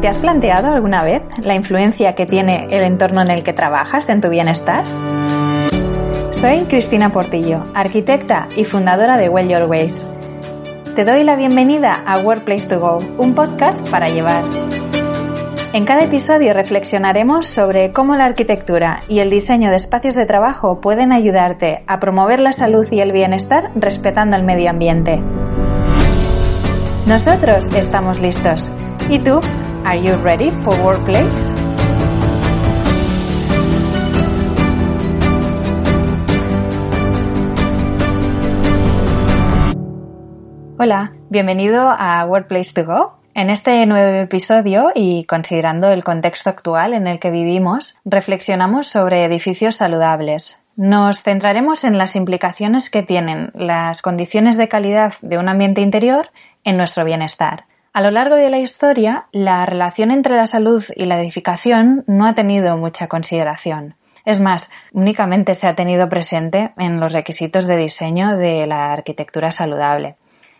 ¿Te has planteado alguna vez la influencia que tiene el entorno en el que trabajas en tu bienestar? Soy Cristina Portillo, arquitecta y fundadora de Well Your Ways. Te doy la bienvenida a Workplace to Go, un podcast para llevar. En cada episodio reflexionaremos sobre cómo la arquitectura y el diseño de espacios de trabajo pueden ayudarte a promover la salud y el bienestar respetando el medio ambiente. Nosotros estamos listos. ¿Y tú? ¿Are you ready for workplace? Hola, bienvenido a Workplace to Go. En este nuevo episodio y considerando el contexto actual en el que vivimos, reflexionamos sobre edificios saludables. Nos centraremos en las implicaciones que tienen las condiciones de calidad de un ambiente interior en nuestro bienestar. A lo largo de la historia, la relación entre la salud y la edificación no ha tenido mucha consideración. Es más, únicamente se ha tenido presente en los requisitos de diseño de la arquitectura saludable.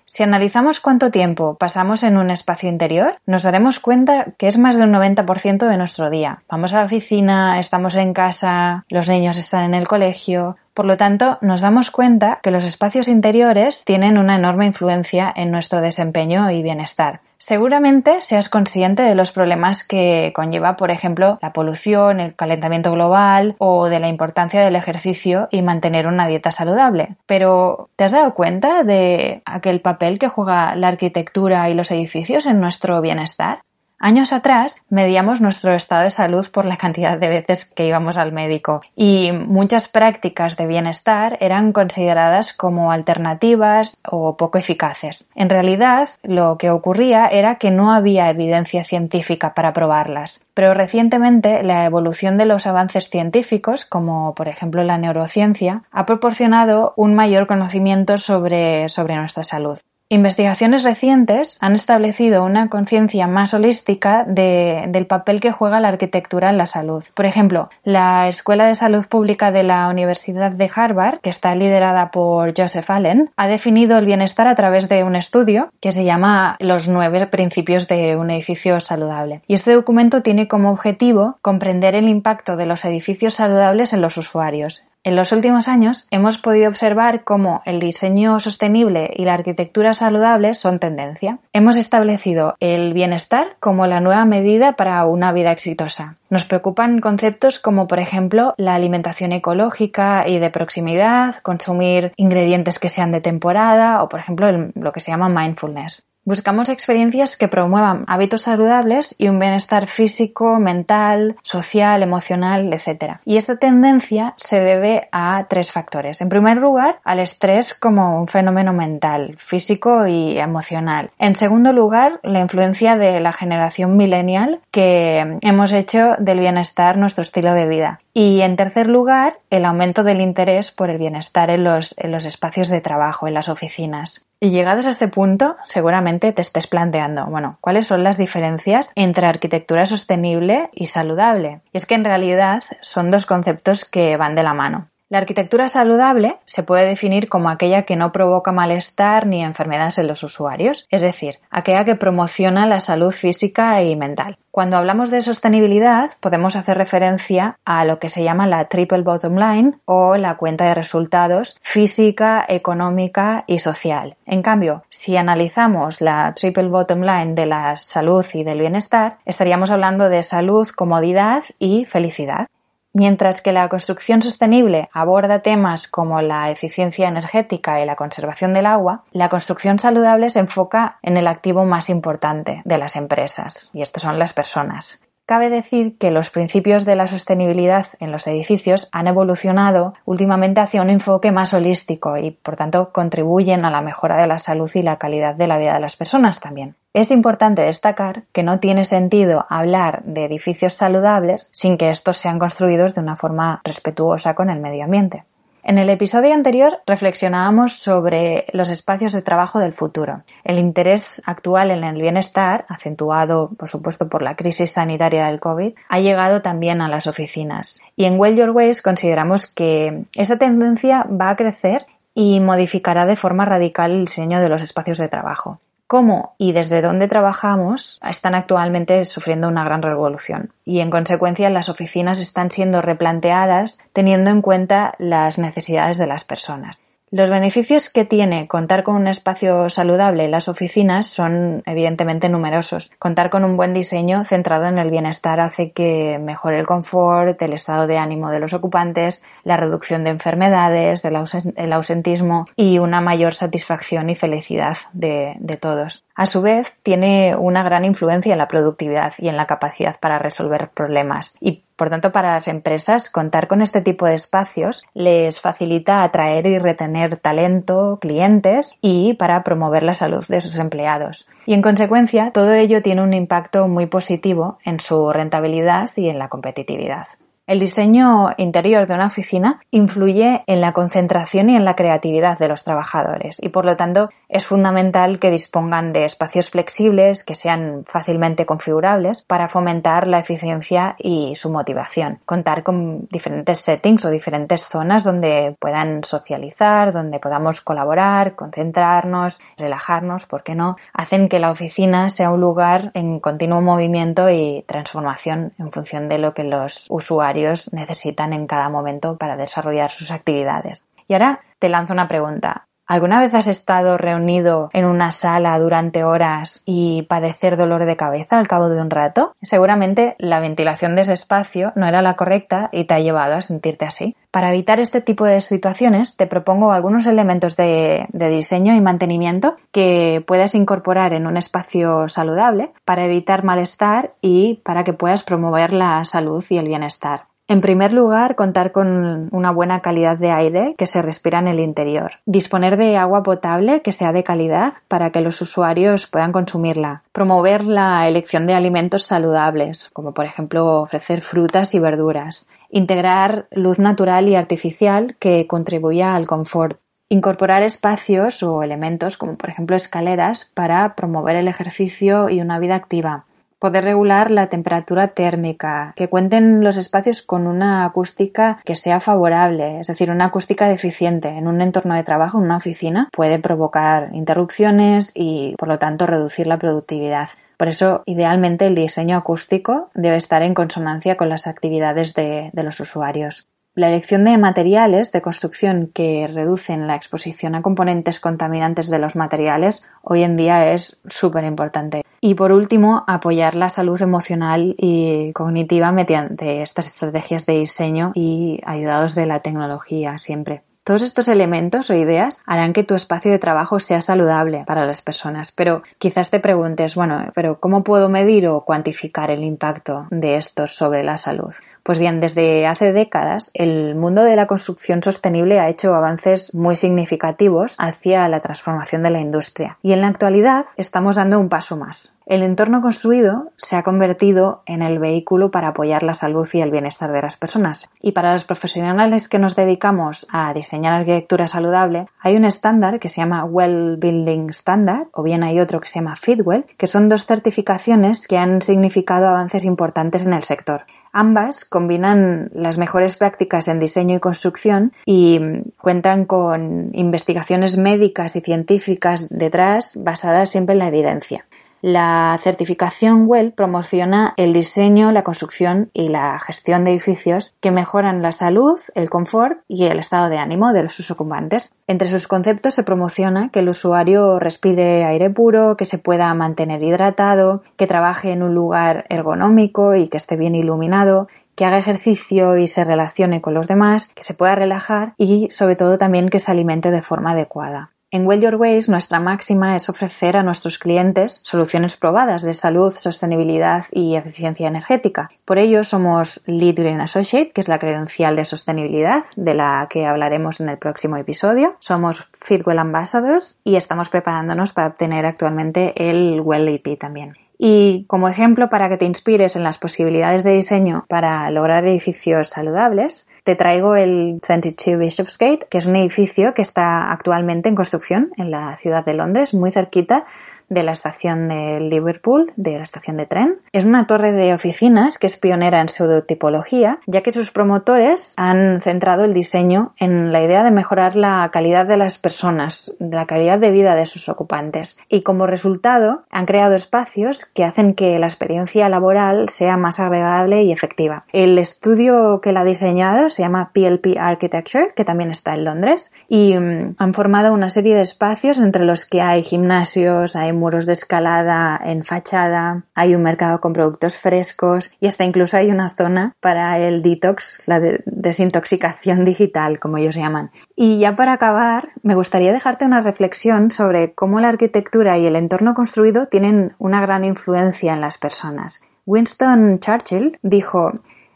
Si analizamos cuánto tiempo pasamos en un espacio interior, nos daremos cuenta que es más del 90% de nuestro día. Vamos a la oficina, estamos en casa, los niños están en el colegio. Por lo tanto, nos damos cuenta que los espacios interiores tienen una enorme influencia en nuestro desempeño y bienestar. Seguramente seas consciente de los problemas que conlleva, por ejemplo, la polución, el calentamiento global o de la importancia del ejercicio y mantener una dieta saludable. Pero, ¿te has dado cuenta de aquel papel que juega la arquitectura y los edificios en nuestro bienestar? Años atrás medíamos nuestro estado de salud por la cantidad de veces que íbamos al médico y muchas prácticas de bienestar eran consideradas como alternativas o poco eficaces. En realidad, lo que ocurría era que no había evidencia científica para probarlas. Pero recientemente la evolución de los avances científicos, como por ejemplo la neurociencia, ha proporcionado un mayor conocimiento sobre, sobre nuestra salud. Investigaciones recientes han establecido una conciencia más holística del papel que juega la arquitectura en la salud. Por ejemplo, la Escuela de Salud Pública de la Universidad de Harvard, que está liderada por Joseph Allen, ha definido el bienestar a través de un estudio que se llama Los nueve principios de un edificio saludable. Y este documento tiene como objetivo comprender el impacto de los edificios saludables en los usuarios, en los últimos años hemos podido observar cómo el diseño sostenible y la arquitectura saludable son tendencia. Hemos establecido el bienestar como la nueva medida para una vida exitosa. Nos preocupan conceptos como, por ejemplo, la alimentación ecológica y de proximidad, consumir ingredientes que sean de temporada o, por ejemplo, lo que se llama mindfulness. Buscamos experiencias que promuevan hábitos saludables y un bienestar físico, mental, social, emocional, etc. Y esta tendencia se debe a tres factores. En primer lugar, al estrés como un fenómeno mental, físico y emocional. En segundo lugar, la influencia de la generación millennial que hemos hecho del bienestar nuestro estilo de vida. Y en tercer lugar, el aumento del interés por el bienestar en los, en los espacios de trabajo, en las oficinas. Y llegados a este punto, seguramente te estés planteando, bueno, ¿cuáles son las diferencias entre arquitectura sostenible y saludable? Y es que en realidad son dos conceptos que van de la mano. La arquitectura saludable se puede definir como aquella que no provoca malestar ni enfermedades en los usuarios, es decir, aquella que promociona la salud física y mental. Cuando hablamos de sostenibilidad, podemos hacer referencia a lo que se llama la triple bottom line o la cuenta de resultados física, económica y social. En cambio, si analizamos la triple bottom line de la salud y del bienestar, estaríamos hablando de salud, comodidad y felicidad. Mientras que la construcción sostenible aborda temas como la eficiencia energética y la conservación del agua, la construcción saludable se enfoca en el activo más importante de las empresas, y estos son las personas. Cabe decir que los principios de la sostenibilidad en los edificios han evolucionado últimamente hacia un enfoque más holístico y, por tanto, contribuyen a la mejora de la salud y la calidad de la vida de las personas también. Es importante destacar que no tiene sentido hablar de edificios saludables sin que estos sean construidos de una forma respetuosa con el medio ambiente. En el episodio anterior reflexionábamos sobre los espacios de trabajo del futuro. El interés actual en el bienestar, acentuado por supuesto por la crisis sanitaria del COVID, ha llegado también a las oficinas. Y en Well Your Ways consideramos que esa tendencia va a crecer y modificará de forma radical el diseño de los espacios de trabajo. Cómo y desde dónde trabajamos están actualmente sufriendo una gran revolución y en consecuencia las oficinas están siendo replanteadas teniendo en cuenta las necesidades de las personas. Los beneficios que tiene contar con un espacio saludable en las oficinas son evidentemente numerosos. Contar con un buen diseño centrado en el bienestar hace que mejore el confort, el estado de ánimo de los ocupantes, la reducción de enfermedades, el, ausentismo y una mayor satisfacción y felicidad de, de todos. A su vez, tiene una gran influencia en la productividad y en la capacidad para resolver problemas y por tanto, para las empresas, contar con este tipo de espacios les facilita atraer y retener talento, clientes y para promover la salud de sus empleados. Y en consecuencia, todo ello tiene un impacto muy positivo en su rentabilidad y en la competitividad. El diseño interior de una oficina influye en la concentración y en la creatividad de los trabajadores y por lo tanto es fundamental que dispongan de espacios flexibles que sean fácilmente configurables para fomentar la eficiencia y su motivación. Contar con diferentes settings o diferentes zonas donde puedan socializar, donde podamos colaborar, concentrarnos, relajarnos, ¿por qué no? Hacen que la oficina sea un lugar en continuo movimiento y transformación en función de lo que los usuarios necesitan en cada momento para desarrollar sus actividades. Y ahora te lanzo una pregunta. ¿Alguna vez has estado reunido en una sala durante horas y padecer dolor de cabeza al cabo de un rato? Seguramente la ventilación de ese espacio no era la correcta y te ha llevado a sentirte así. Para evitar este tipo de situaciones, te propongo algunos elementos de, de, diseño y mantenimiento que puedas incorporar en un espacio saludable para evitar malestar y para que puedas promover la salud y el bienestar. En primer lugar, contar con una buena calidad de aire que se respira en el interior. Disponer de agua potable que sea de calidad para que los usuarios puedan consumirla. Promover la elección de alimentos saludables, como por ejemplo ofrecer frutas y verduras. Integrar luz natural y artificial que contribuya al confort. Incorporar espacios o elementos como por ejemplo escaleras para promover el ejercicio y una vida activa poder regular la temperatura térmica, que cuenten los espacios con una acústica que sea favorable, es decir, una acústica deficiente en un entorno de trabajo, en una oficina, puede provocar interrupciones y, por lo tanto, reducir la productividad. Por eso, idealmente, el diseño acústico debe estar en consonancia con las actividades de, de los usuarios. La elección de materiales de construcción que reducen la exposición a componentes contaminantes de los materiales hoy en día es súper importante. Y por último, apoyar la salud emocional y cognitiva mediante estas estrategias de diseño y ayudados de la tecnología siempre. Todos estos elementos o ideas harán que tu espacio de trabajo sea saludable para las personas, pero quizás te preguntes, bueno, pero ¿cómo puedo medir o cuantificar el impacto de estos sobre la salud? Pues bien, desde hace décadas el mundo de la construcción sostenible ha hecho avances muy significativos hacia la transformación de la industria y en la actualidad estamos dando un paso más. El entorno construido se ha convertido en el vehículo para apoyar la salud y el bienestar de las personas. Y para los profesionales que nos dedicamos a diseñar arquitectura saludable, hay un estándar que se llama Well Building Standard, o bien hay otro que se llama Fitwell, que son dos certificaciones que han significado avances importantes en el sector. Ambas combinan las mejores prácticas en diseño y construcción y cuentan con investigaciones médicas y científicas detrás basadas siempre en la evidencia. La certificación WELL promociona el diseño, la construcción y la gestión de edificios que mejoran la salud, el confort y el estado de ánimo de sus ocupantes. Entre sus conceptos se promociona que el usuario respire aire puro, que se pueda mantener hidratado, que trabaje en un lugar ergonómico y que esté bien iluminado, que haga ejercicio y se relacione con los demás, que se pueda relajar y sobre todo también que se alimente de forma adecuada. En Well Your Ways nuestra máxima es ofrecer a nuestros clientes soluciones probadas de salud, sostenibilidad y eficiencia energética. Por ello somos Lead Green Associate, que es la credencial de sostenibilidad de la que hablaremos en el próximo episodio. Somos Fitwell Ambassadors y estamos preparándonos para obtener actualmente el Well EP también. Y como ejemplo para que te inspires en las posibilidades de diseño para lograr edificios saludables, te traigo el 22 Bishopsgate, que es un edificio que está actualmente en construcción en la ciudad de Londres, muy cerquita de la estación de Liverpool, de la estación de tren. Es una torre de oficinas que es pionera en pseudotipología, ya que sus promotores han centrado el diseño en la idea de mejorar la calidad de las personas, la calidad de vida de sus ocupantes. Y como resultado, han creado espacios que hacen que la experiencia laboral sea más agradable y efectiva. El estudio que la ha diseñado se llama PLP Architecture, que también está en Londres, y mm, han formado una serie de espacios entre los que hay gimnasios, hay muros de escalada en fachada, hay un mercado con productos frescos y hasta incluso hay una zona para el detox, la desintoxicación digital, como ellos llaman. Y ya para acabar, me gustaría dejarte una reflexión sobre cómo la arquitectura y el entorno construido tienen una gran influencia en las personas. Winston Churchill dijo,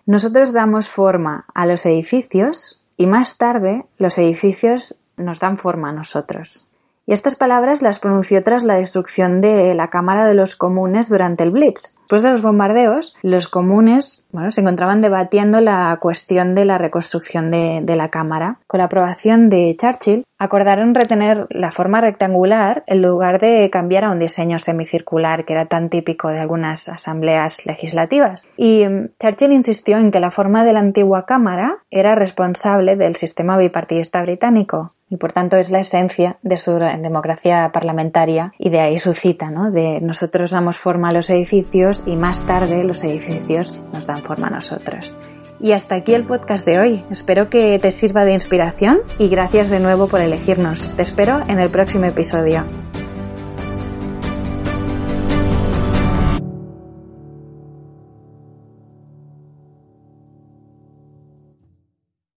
nosotros damos forma a los edificios y más tarde los edificios nos dan forma a nosotros. Y estas palabras las pronunció tras la destrucción de la Cámara de los Comunes durante el Blitz. Después de los bombardeos, los comunes bueno, se encontraban debatiendo la cuestión de la reconstrucción de, de, la Cámara. Con la aprobación de Churchill, acordaron retener la forma rectangular en lugar de cambiar a un diseño semicircular que era tan típico de algunas asambleas legislativas. Y mm, Churchill insistió en que la forma de la antigua Cámara era responsable del sistema bipartidista británico y por tanto es la esencia de su democracia parlamentaria y de ahí su cita, ¿no? De nosotros damos forma a los edificios y más tarde los edificios nos dan forma a nosotros. Y hasta aquí el podcast de hoy. Espero que te sirva de inspiración y gracias de nuevo por elegirnos. Te espero en el próximo episodio.